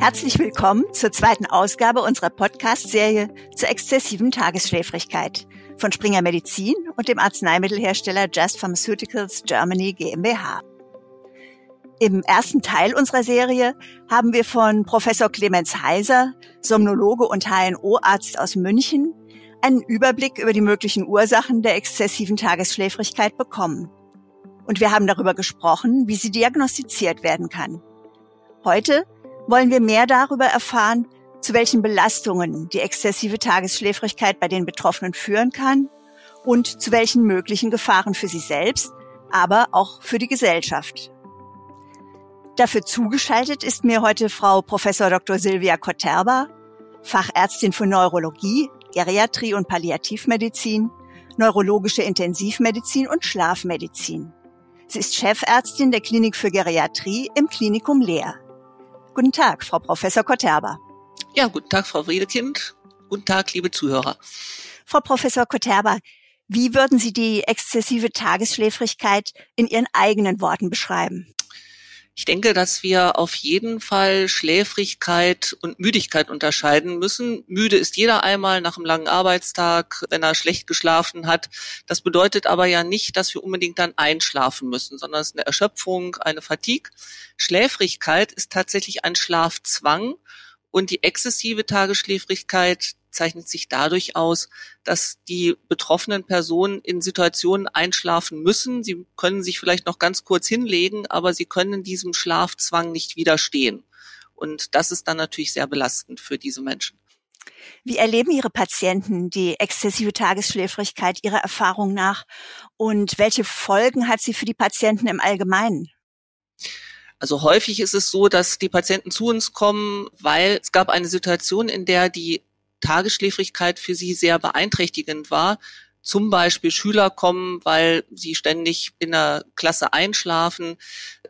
Herzlich willkommen zur zweiten Ausgabe unserer Podcast-Serie zur exzessiven Tagesschläfrigkeit von Springer Medizin und dem Arzneimittelhersteller Just Pharmaceuticals Germany GmbH. Im ersten Teil unserer Serie haben wir von Professor Clemens Heiser, Somnologe und HNO-Arzt aus München, einen Überblick über die möglichen Ursachen der exzessiven Tagesschläfrigkeit bekommen. Und wir haben darüber gesprochen, wie sie diagnostiziert werden kann. Heute wollen wir mehr darüber erfahren, zu welchen Belastungen die exzessive Tagesschläfrigkeit bei den Betroffenen führen kann und zu welchen möglichen Gefahren für sie selbst, aber auch für die Gesellschaft. Dafür zugeschaltet ist mir heute Frau Professor Dr. Silvia Koterba, Fachärztin für Neurologie, Geriatrie und Palliativmedizin, neurologische Intensivmedizin und Schlafmedizin. Sie ist Chefärztin der Klinik für Geriatrie im Klinikum Leer. Guten Tag, Frau Professor Koterba. Ja, guten Tag, Frau Wedekind. Guten Tag, liebe Zuhörer. Frau Professor Koterba, wie würden Sie die exzessive Tagesschläfrigkeit in Ihren eigenen Worten beschreiben? Ich denke, dass wir auf jeden Fall Schläfrigkeit und Müdigkeit unterscheiden müssen. Müde ist jeder einmal nach einem langen Arbeitstag, wenn er schlecht geschlafen hat. Das bedeutet aber ja nicht, dass wir unbedingt dann einschlafen müssen, sondern es ist eine Erschöpfung, eine Fatigue. Schläfrigkeit ist tatsächlich ein Schlafzwang und die exzessive Tagesschläfrigkeit zeichnet sich dadurch aus, dass die betroffenen Personen in Situationen einschlafen müssen. Sie können sich vielleicht noch ganz kurz hinlegen, aber sie können diesem Schlafzwang nicht widerstehen. Und das ist dann natürlich sehr belastend für diese Menschen. Wie erleben Ihre Patienten die exzessive Tagesschläfrigkeit Ihrer Erfahrung nach und welche Folgen hat sie für die Patienten im Allgemeinen? Also häufig ist es so, dass die Patienten zu uns kommen, weil es gab eine Situation, in der die Tagesschläfrigkeit für sie sehr beeinträchtigend war. Zum Beispiel Schüler kommen, weil sie ständig in der Klasse einschlafen.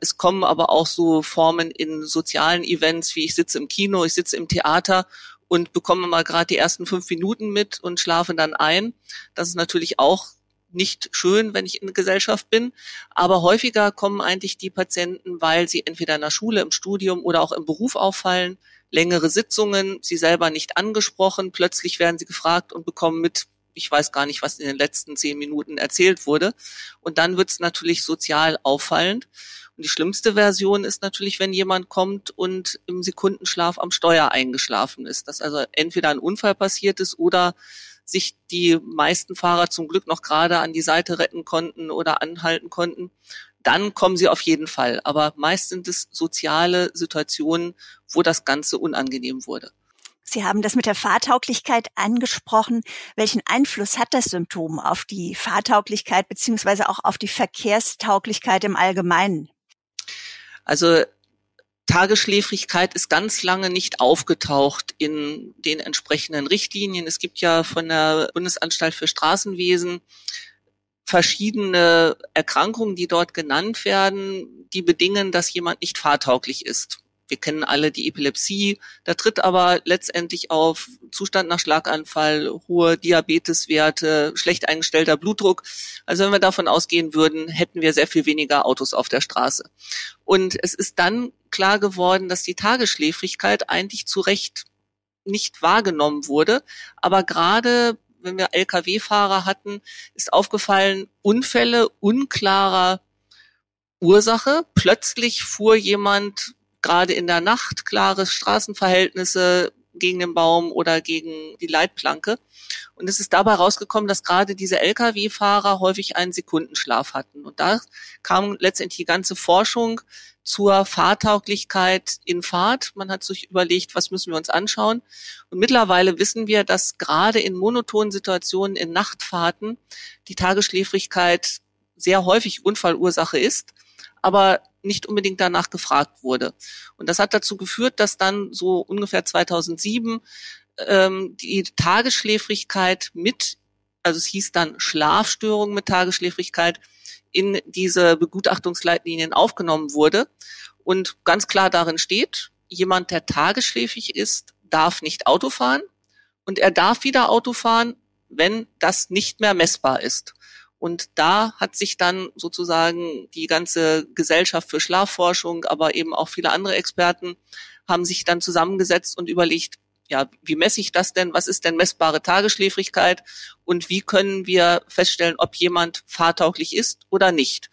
Es kommen aber auch so Formen in sozialen Events, wie ich sitze im Kino, ich sitze im Theater und bekomme mal gerade die ersten fünf Minuten mit und schlafe dann ein. Das ist natürlich auch nicht schön, wenn ich in der Gesellschaft bin. Aber häufiger kommen eigentlich die Patienten, weil sie entweder in der Schule, im Studium oder auch im Beruf auffallen, längere Sitzungen, sie selber nicht angesprochen, plötzlich werden sie gefragt und bekommen mit, ich weiß gar nicht, was in den letzten zehn Minuten erzählt wurde. Und dann wird es natürlich sozial auffallend. Und die schlimmste Version ist natürlich, wenn jemand kommt und im Sekundenschlaf am Steuer eingeschlafen ist, dass also entweder ein Unfall passiert ist oder sich die meisten Fahrer zum Glück noch gerade an die Seite retten konnten oder anhalten konnten, dann kommen sie auf jeden Fall. Aber meist sind es soziale Situationen, wo das Ganze unangenehm wurde. Sie haben das mit der Fahrtauglichkeit angesprochen. Welchen Einfluss hat das Symptom auf die Fahrtauglichkeit beziehungsweise auch auf die Verkehrstauglichkeit im Allgemeinen? Also Tagesschläfrigkeit ist ganz lange nicht aufgetaucht in den entsprechenden Richtlinien. Es gibt ja von der Bundesanstalt für Straßenwesen verschiedene Erkrankungen, die dort genannt werden, die bedingen, dass jemand nicht fahrtauglich ist. Wir kennen alle die Epilepsie. Da tritt aber letztendlich auf Zustand nach Schlaganfall, hohe Diabeteswerte, schlecht eingestellter Blutdruck. Also wenn wir davon ausgehen würden, hätten wir sehr viel weniger Autos auf der Straße. Und es ist dann klar geworden, dass die Tagesschläfrigkeit eigentlich zu Recht nicht wahrgenommen wurde. Aber gerade wenn wir Lkw-Fahrer hatten, ist aufgefallen, Unfälle unklarer Ursache. Plötzlich fuhr jemand gerade in der Nacht klare Straßenverhältnisse gegen den Baum oder gegen die Leitplanke. Und es ist dabei rausgekommen, dass gerade diese Lkw-Fahrer häufig einen Sekundenschlaf hatten. Und da kam letztendlich die ganze Forschung zur Fahrtauglichkeit in Fahrt. Man hat sich überlegt, was müssen wir uns anschauen. Und mittlerweile wissen wir, dass gerade in monotonen Situationen, in Nachtfahrten, die Tagesschläfrigkeit sehr häufig Unfallursache ist, aber nicht unbedingt danach gefragt wurde. Und das hat dazu geführt, dass dann so ungefähr 2007 ähm, die Tagesschläfrigkeit mit, also es hieß dann Schlafstörung mit Tagesschläfrigkeit, in diese Begutachtungsleitlinien aufgenommen wurde und ganz klar darin steht, jemand, der tagesschläfig ist, darf nicht Auto fahren und er darf wieder Auto fahren, wenn das nicht mehr messbar ist. Und da hat sich dann sozusagen die ganze Gesellschaft für Schlafforschung, aber eben auch viele andere Experten haben sich dann zusammengesetzt und überlegt, ja, wie messe ich das denn? Was ist denn messbare Tagesschläfrigkeit? Und wie können wir feststellen, ob jemand fahrtauglich ist oder nicht?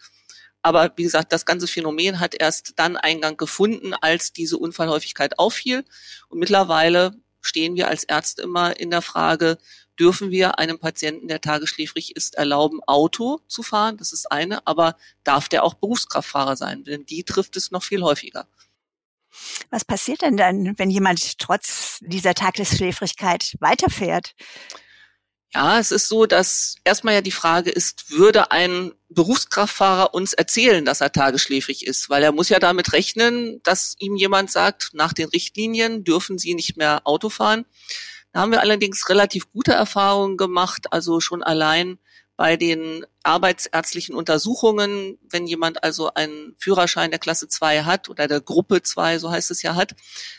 Aber wie gesagt, das ganze Phänomen hat erst dann Eingang gefunden, als diese Unfallhäufigkeit auffiel. Und mittlerweile stehen wir als Ärzte immer in der Frage, dürfen wir einem Patienten, der tagesschläfrig ist, erlauben, Auto zu fahren? Das ist eine, aber darf der auch Berufskraftfahrer sein? Denn die trifft es noch viel häufiger. Was passiert denn dann, wenn jemand trotz dieser Tagesschläfrigkeit weiterfährt? Ja, es ist so, dass erstmal ja die Frage ist, würde ein Berufskraftfahrer uns erzählen, dass er tagesschläfrig ist? Weil er muss ja damit rechnen, dass ihm jemand sagt, nach den Richtlinien dürfen Sie nicht mehr Auto fahren. Da haben wir allerdings relativ gute Erfahrungen gemacht, also schon allein bei den arbeitsärztlichen Untersuchungen, wenn jemand also einen Führerschein der Klasse 2 hat oder der Gruppe 2, so heißt es ja, hat,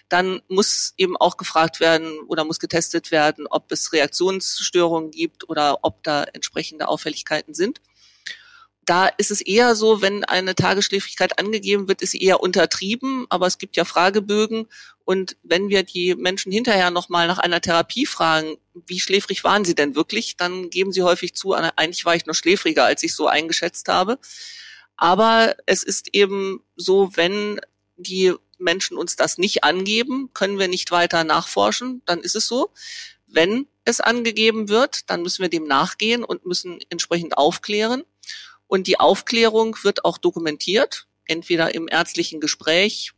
dann muss eben auch gefragt werden oder muss getestet werden, ob es Reaktionsstörungen gibt oder ob da entsprechende Auffälligkeiten sind da ist es eher so, wenn eine Tagesschläfrigkeit angegeben wird, ist sie eher untertrieben, aber es gibt ja Fragebögen und wenn wir die Menschen hinterher nochmal nach einer Therapie fragen, wie schläfrig waren sie denn wirklich, dann geben sie häufig zu, eigentlich war ich noch schläfriger, als ich so eingeschätzt habe. Aber es ist eben so, wenn die Menschen uns das nicht angeben, können wir nicht weiter nachforschen, dann ist es so. Wenn es angegeben wird, dann müssen wir dem nachgehen und müssen entsprechend aufklären. Und die Aufklärung wird auch dokumentiert, entweder im ärztlichen Gespräch,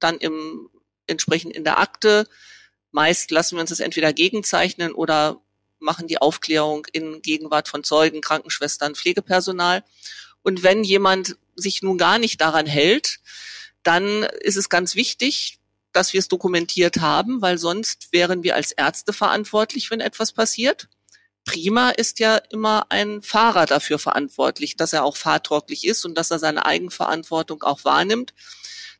dann im entsprechend in der Akte. Meist lassen wir uns das entweder gegenzeichnen oder machen die Aufklärung in Gegenwart von Zeugen, Krankenschwestern, Pflegepersonal. Und wenn jemand sich nun gar nicht daran hält, dann ist es ganz wichtig, dass wir es dokumentiert haben, weil sonst wären wir als Ärzte verantwortlich, wenn etwas passiert prima ist ja immer ein Fahrer dafür verantwortlich, dass er auch fahrtauglich ist und dass er seine Eigenverantwortung auch wahrnimmt.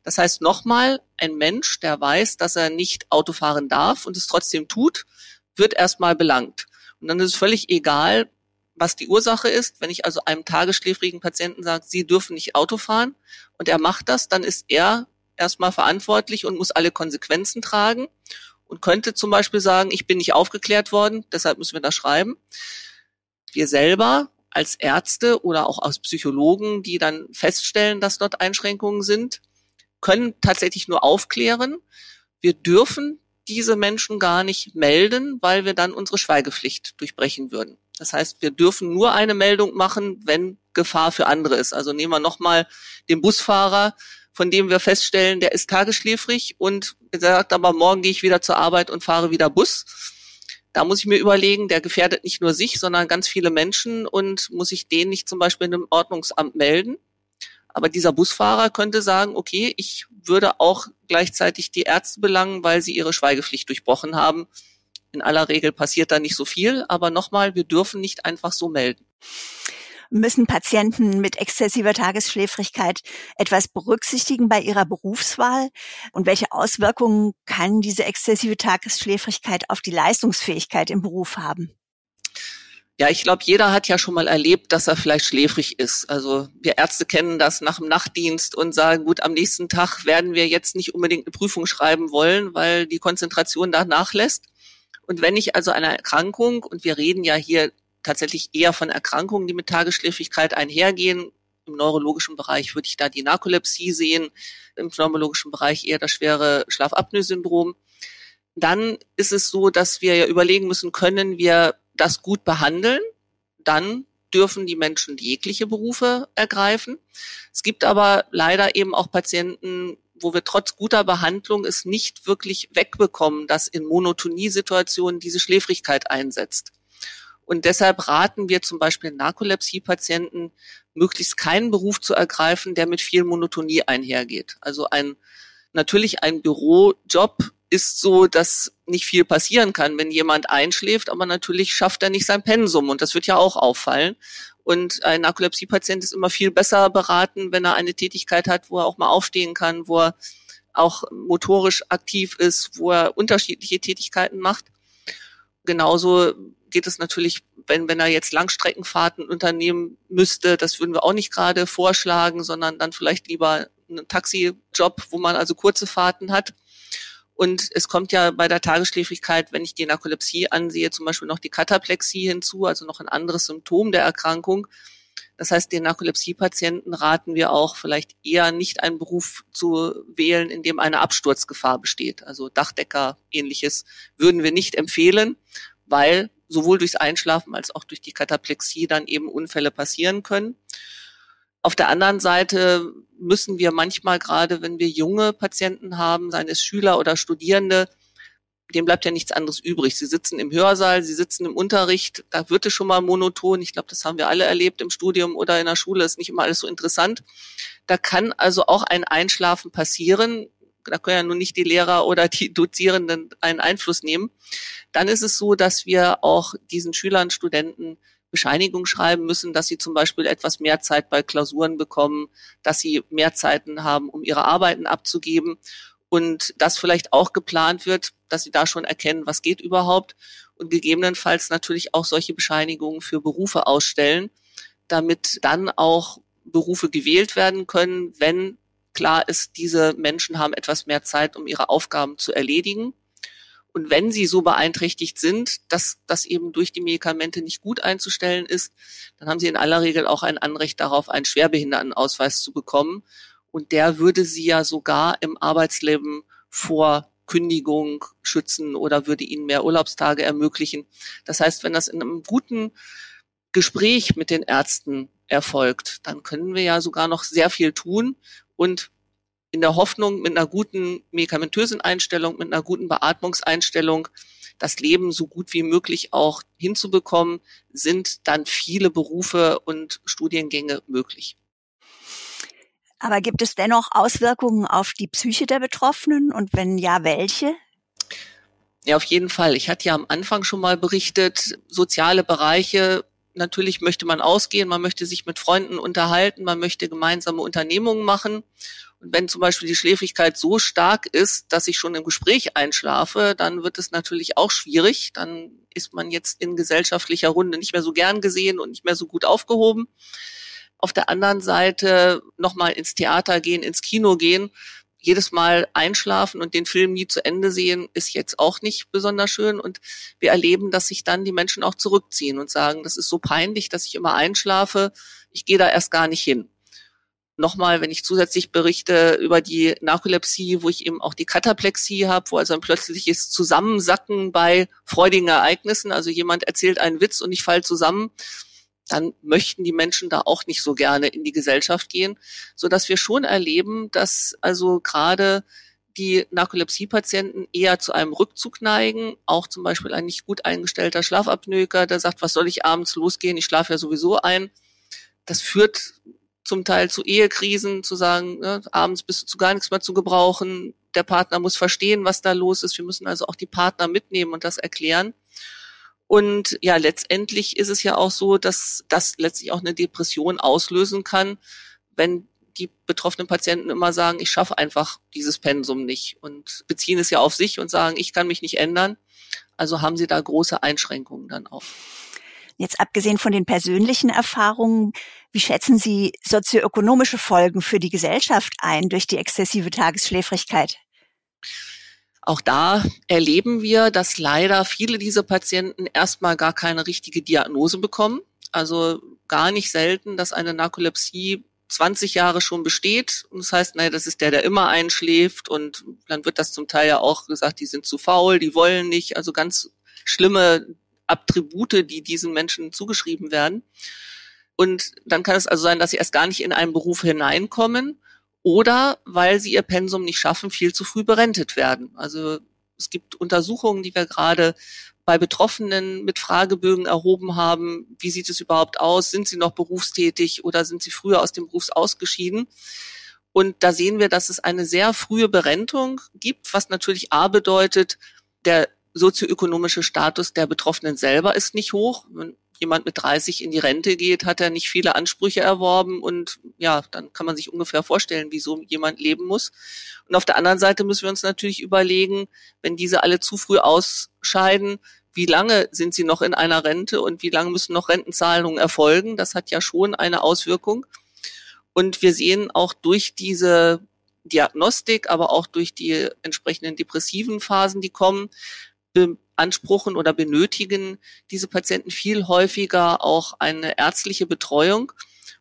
Das heißt nochmal, ein Mensch, der weiß, dass er nicht Auto fahren darf und es trotzdem tut, wird erstmal belangt. Und dann ist es völlig egal, was die Ursache ist. Wenn ich also einem tagesschläfrigen Patienten sage, Sie dürfen nicht Auto fahren und er macht das, dann ist er erstmal verantwortlich und muss alle Konsequenzen tragen und könnte zum Beispiel sagen, ich bin nicht aufgeklärt worden, deshalb müssen wir das schreiben. Wir selber als Ärzte oder auch als Psychologen, die dann feststellen, dass dort Einschränkungen sind, können tatsächlich nur aufklären. Wir dürfen diese Menschen gar nicht melden, weil wir dann unsere Schweigepflicht durchbrechen würden. Das heißt, wir dürfen nur eine Meldung machen, wenn Gefahr für andere ist. Also nehmen wir nochmal den Busfahrer von dem wir feststellen, der ist tagesschläfrig und sagt aber, morgen gehe ich wieder zur Arbeit und fahre wieder Bus. Da muss ich mir überlegen, der gefährdet nicht nur sich, sondern ganz viele Menschen und muss ich den nicht zum Beispiel in einem Ordnungsamt melden. Aber dieser Busfahrer könnte sagen, okay, ich würde auch gleichzeitig die Ärzte belangen, weil sie ihre Schweigepflicht durchbrochen haben. In aller Regel passiert da nicht so viel, aber nochmal, wir dürfen nicht einfach so melden müssen Patienten mit exzessiver Tagesschläfrigkeit etwas berücksichtigen bei ihrer Berufswahl? Und welche Auswirkungen kann diese exzessive Tagesschläfrigkeit auf die Leistungsfähigkeit im Beruf haben? Ja, ich glaube, jeder hat ja schon mal erlebt, dass er vielleicht schläfrig ist. Also wir Ärzte kennen das nach dem Nachtdienst und sagen, gut, am nächsten Tag werden wir jetzt nicht unbedingt eine Prüfung schreiben wollen, weil die Konzentration da nachlässt. Und wenn ich also eine Erkrankung, und wir reden ja hier tatsächlich eher von Erkrankungen, die mit Tagesschläfrigkeit einhergehen. Im neurologischen Bereich würde ich da die Narkolepsie sehen, im pneumologischen Bereich eher das schwere Schlafapnoe-Syndrom. Dann ist es so, dass wir ja überlegen müssen, können wir das gut behandeln? Dann dürfen die Menschen jegliche Berufe ergreifen. Es gibt aber leider eben auch Patienten, wo wir trotz guter Behandlung es nicht wirklich wegbekommen, dass in Monotoniesituationen diese Schläfrigkeit einsetzt. Und deshalb raten wir zum Beispiel Narkolepsie-Patienten, möglichst keinen Beruf zu ergreifen, der mit viel Monotonie einhergeht. Also ein, natürlich ein Bürojob ist so, dass nicht viel passieren kann, wenn jemand einschläft, aber natürlich schafft er nicht sein Pensum und das wird ja auch auffallen. Und ein Narkolepsie-Patient ist immer viel besser beraten, wenn er eine Tätigkeit hat, wo er auch mal aufstehen kann, wo er auch motorisch aktiv ist, wo er unterschiedliche Tätigkeiten macht. Genauso geht es natürlich, wenn, wenn er jetzt Langstreckenfahrten unternehmen müsste, das würden wir auch nicht gerade vorschlagen, sondern dann vielleicht lieber einen Taxijob, wo man also kurze Fahrten hat. Und es kommt ja bei der Tagesschläfrigkeit, wenn ich die Narkolepsie ansehe, zum Beispiel noch die Kataplexie hinzu, also noch ein anderes Symptom der Erkrankung. Das heißt, den Narkolepsie-Patienten raten wir auch vielleicht eher nicht einen Beruf zu wählen, in dem eine Absturzgefahr besteht. Also Dachdecker, ähnliches würden wir nicht empfehlen, weil sowohl durchs Einschlafen als auch durch die Kataplexie dann eben Unfälle passieren können. Auf der anderen Seite müssen wir manchmal gerade, wenn wir junge Patienten haben, seien es Schüler oder Studierende, dem bleibt ja nichts anderes übrig. Sie sitzen im Hörsaal, sie sitzen im Unterricht, da wird es schon mal monoton. Ich glaube, das haben wir alle erlebt im Studium oder in der Schule, ist nicht immer alles so interessant. Da kann also auch ein Einschlafen passieren. Da können ja nun nicht die Lehrer oder die Dozierenden einen Einfluss nehmen. Dann ist es so, dass wir auch diesen Schülern, Studenten Bescheinigung schreiben müssen, dass sie zum Beispiel etwas mehr Zeit bei Klausuren bekommen, dass sie mehr Zeiten haben, um ihre Arbeiten abzugeben und das vielleicht auch geplant wird, dass sie da schon erkennen, was geht überhaupt und gegebenenfalls natürlich auch solche Bescheinigungen für Berufe ausstellen, damit dann auch Berufe gewählt werden können, wenn klar ist, diese Menschen haben etwas mehr Zeit, um ihre Aufgaben zu erledigen. Und wenn sie so beeinträchtigt sind, dass das eben durch die Medikamente nicht gut einzustellen ist, dann haben sie in aller Regel auch ein Anrecht darauf, einen Schwerbehindertenausweis zu bekommen. Und der würde sie ja sogar im Arbeitsleben vor Kündigung schützen oder würde ihnen mehr Urlaubstage ermöglichen. Das heißt, wenn das in einem guten Gespräch mit den Ärzten erfolgt, dann können wir ja sogar noch sehr viel tun und in der Hoffnung, mit einer guten medikamentösen Einstellung, mit einer guten Beatmungseinstellung das Leben so gut wie möglich auch hinzubekommen, sind dann viele Berufe und Studiengänge möglich. Aber gibt es dennoch Auswirkungen auf die Psyche der Betroffenen und wenn ja, welche? Ja, auf jeden Fall. Ich hatte ja am Anfang schon mal berichtet, soziale Bereiche natürlich möchte man ausgehen, man möchte sich mit Freunden unterhalten, man möchte gemeinsame Unternehmungen machen. Und wenn zum Beispiel die Schläfrigkeit so stark ist, dass ich schon im Gespräch einschlafe, dann wird es natürlich auch schwierig. Dann ist man jetzt in gesellschaftlicher Runde nicht mehr so gern gesehen und nicht mehr so gut aufgehoben. Auf der anderen Seite nochmal ins Theater gehen, ins Kino gehen, jedes Mal einschlafen und den Film nie zu Ende sehen, ist jetzt auch nicht besonders schön. Und wir erleben, dass sich dann die Menschen auch zurückziehen und sagen, das ist so peinlich, dass ich immer einschlafe. Ich gehe da erst gar nicht hin. Nochmal, wenn ich zusätzlich berichte über die Narkolepsie, wo ich eben auch die Kataplexie habe, wo also ein plötzliches Zusammensacken bei freudigen Ereignissen, also jemand erzählt einen Witz und ich fall zusammen, dann möchten die Menschen da auch nicht so gerne in die Gesellschaft gehen, so dass wir schon erleben, dass also gerade die Narkolepsie-Patienten eher zu einem Rückzug neigen. Auch zum Beispiel ein nicht gut eingestellter Schlafapnoeker, der sagt, was soll ich abends losgehen? Ich schlafe ja sowieso ein. Das führt zum Teil zu Ehekrisen, zu sagen, ne, abends bist du zu gar nichts mehr zu gebrauchen. Der Partner muss verstehen, was da los ist. Wir müssen also auch die Partner mitnehmen und das erklären. Und ja, letztendlich ist es ja auch so, dass das letztlich auch eine Depression auslösen kann, wenn die betroffenen Patienten immer sagen, ich schaffe einfach dieses Pensum nicht und beziehen es ja auf sich und sagen, ich kann mich nicht ändern. Also haben sie da große Einschränkungen dann auch. Jetzt abgesehen von den persönlichen Erfahrungen, wie schätzen Sie sozioökonomische Folgen für die Gesellschaft ein durch die exzessive Tagesschläfrigkeit? Auch da erleben wir, dass leider viele dieser Patienten erstmal gar keine richtige Diagnose bekommen. Also gar nicht selten, dass eine Narkolepsie 20 Jahre schon besteht. Und das heißt, naja, das ist der, der immer einschläft. Und dann wird das zum Teil ja auch gesagt, die sind zu faul, die wollen nicht. Also ganz schlimme Attribute, die diesen Menschen zugeschrieben werden. Und dann kann es also sein, dass sie erst gar nicht in einen Beruf hineinkommen oder weil sie ihr Pensum nicht schaffen, viel zu früh berentet werden. Also es gibt Untersuchungen, die wir gerade bei Betroffenen mit Fragebögen erhoben haben. Wie sieht es überhaupt aus? Sind sie noch berufstätig oder sind sie früher aus dem Beruf ausgeschieden? Und da sehen wir, dass es eine sehr frühe Berentung gibt, was natürlich A bedeutet, der sozioökonomische Status der Betroffenen selber ist nicht hoch jemand mit 30 in die Rente geht, hat er nicht viele Ansprüche erworben und ja, dann kann man sich ungefähr vorstellen, wie so jemand leben muss. Und auf der anderen Seite müssen wir uns natürlich überlegen, wenn diese alle zu früh ausscheiden, wie lange sind sie noch in einer Rente und wie lange müssen noch Rentenzahlungen erfolgen. Das hat ja schon eine Auswirkung. Und wir sehen auch durch diese Diagnostik, aber auch durch die entsprechenden depressiven Phasen, die kommen, beanspruchen oder benötigen diese Patienten viel häufiger auch eine ärztliche Betreuung.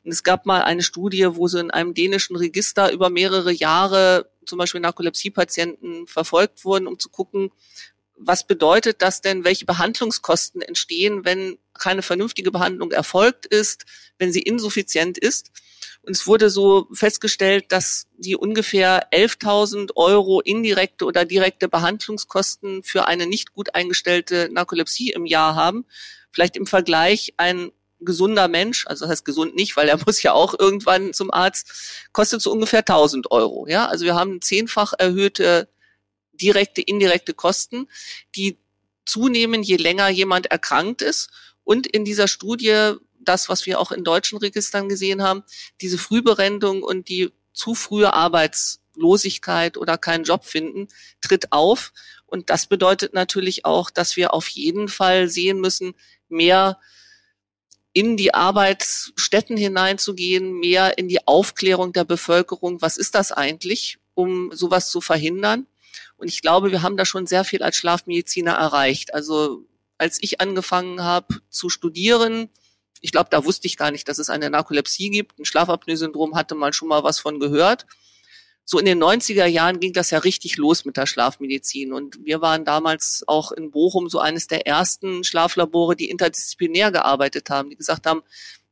Und es gab mal eine Studie, wo sie in einem dänischen Register über mehrere Jahre zum Beispiel Narkolepsie-Patienten verfolgt wurden, um zu gucken, was bedeutet das denn, welche Behandlungskosten entstehen, wenn keine vernünftige Behandlung erfolgt ist, wenn sie insuffizient ist. Und es wurde so festgestellt, dass die ungefähr 11.000 Euro indirekte oder direkte Behandlungskosten für eine nicht gut eingestellte Narkolepsie im Jahr haben. Vielleicht im Vergleich ein gesunder Mensch, also das heißt gesund nicht, weil er muss ja auch irgendwann zum Arzt, kostet so ungefähr 1000 Euro. Ja, also wir haben zehnfach erhöhte direkte, indirekte Kosten, die zunehmen, je länger jemand erkrankt ist. Und in dieser Studie das, was wir auch in deutschen Registern gesehen haben, diese Frühberendung und die zu frühe Arbeitslosigkeit oder keinen Job finden, tritt auf. Und das bedeutet natürlich auch, dass wir auf jeden Fall sehen müssen, mehr in die Arbeitsstätten hineinzugehen, mehr in die Aufklärung der Bevölkerung. Was ist das eigentlich, um sowas zu verhindern? Und ich glaube, wir haben da schon sehr viel als Schlafmediziner erreicht. Also als ich angefangen habe zu studieren, ich glaube, da wusste ich gar nicht, dass es eine Narkolepsie gibt. Ein Schlafapnoe-Syndrom hatte man schon mal was von gehört. So in den 90er Jahren ging das ja richtig los mit der Schlafmedizin. Und wir waren damals auch in Bochum so eines der ersten Schlaflabore, die interdisziplinär gearbeitet haben, die gesagt haben,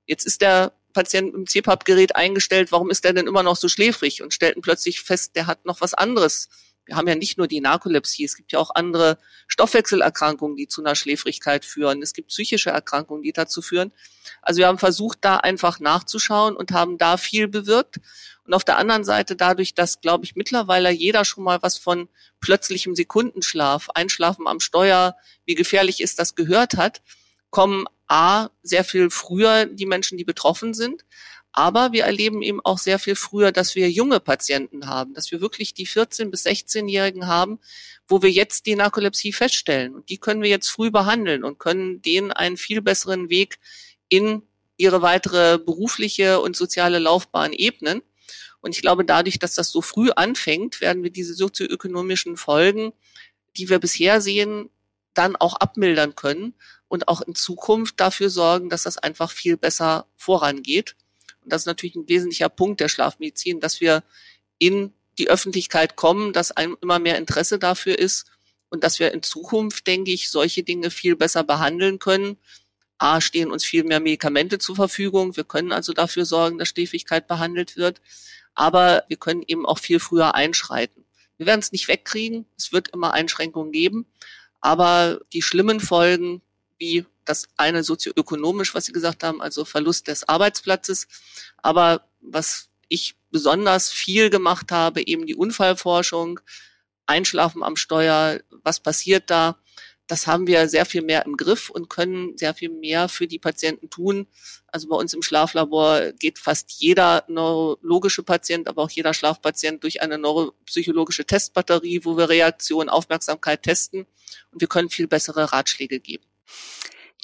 jetzt ist der Patient im CPAP-Gerät eingestellt, warum ist der denn immer noch so schläfrig? Und stellten plötzlich fest, der hat noch was anderes wir haben ja nicht nur die Narkolepsie, es gibt ja auch andere Stoffwechselerkrankungen, die zu einer Schläfrigkeit führen. Es gibt psychische Erkrankungen, die dazu führen. Also wir haben versucht, da einfach nachzuschauen und haben da viel bewirkt. Und auf der anderen Seite dadurch, dass, glaube ich, mittlerweile jeder schon mal was von plötzlichem Sekundenschlaf, Einschlafen am Steuer, wie gefährlich ist das gehört hat, kommen A, sehr viel früher die Menschen, die betroffen sind, aber wir erleben eben auch sehr viel früher, dass wir junge Patienten haben, dass wir wirklich die 14- bis 16-Jährigen haben, wo wir jetzt die Narkolepsie feststellen. Und die können wir jetzt früh behandeln und können denen einen viel besseren Weg in ihre weitere berufliche und soziale Laufbahn ebnen. Und ich glaube, dadurch, dass das so früh anfängt, werden wir diese sozioökonomischen Folgen, die wir bisher sehen, dann auch abmildern können und auch in Zukunft dafür sorgen, dass das einfach viel besser vorangeht. Und das ist natürlich ein wesentlicher Punkt der Schlafmedizin, dass wir in die Öffentlichkeit kommen, dass einem immer mehr Interesse dafür ist und dass wir in Zukunft, denke ich, solche Dinge viel besser behandeln können. A, stehen uns viel mehr Medikamente zur Verfügung. Wir können also dafür sorgen, dass Schläfrigkeit behandelt wird. Aber wir können eben auch viel früher einschreiten. Wir werden es nicht wegkriegen. Es wird immer Einschränkungen geben. Aber die schlimmen Folgen, wie das eine sozioökonomisch, was Sie gesagt haben, also Verlust des Arbeitsplatzes. Aber was ich besonders viel gemacht habe, eben die Unfallforschung, Einschlafen am Steuer, was passiert da? Das haben wir sehr viel mehr im Griff und können sehr viel mehr für die Patienten tun. Also bei uns im Schlaflabor geht fast jeder neurologische Patient, aber auch jeder Schlafpatient durch eine neuropsychologische Testbatterie, wo wir Reaktion, Aufmerksamkeit testen und wir können viel bessere Ratschläge geben.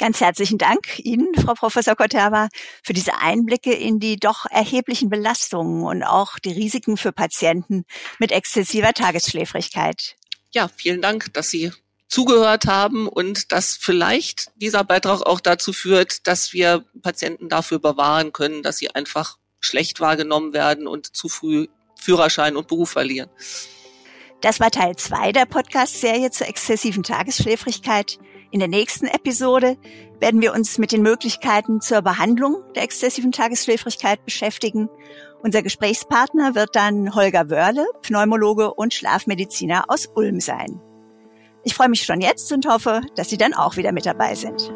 Ganz herzlichen Dank Ihnen, Frau Professor Koterba, für diese Einblicke in die doch erheblichen Belastungen und auch die Risiken für Patienten mit exzessiver Tagesschläfrigkeit. Ja, vielen Dank, dass Sie zugehört haben und dass vielleicht dieser Beitrag auch dazu führt, dass wir Patienten dafür bewahren können, dass sie einfach schlecht wahrgenommen werden und zu früh Führerschein und Beruf verlieren. Das war Teil zwei der Podcast-Serie zur exzessiven Tagesschläfrigkeit. In der nächsten Episode werden wir uns mit den Möglichkeiten zur Behandlung der exzessiven Tagesschläfrigkeit beschäftigen. Unser Gesprächspartner wird dann Holger Wörle, Pneumologe und Schlafmediziner aus Ulm sein. Ich freue mich schon jetzt und hoffe, dass Sie dann auch wieder mit dabei sind.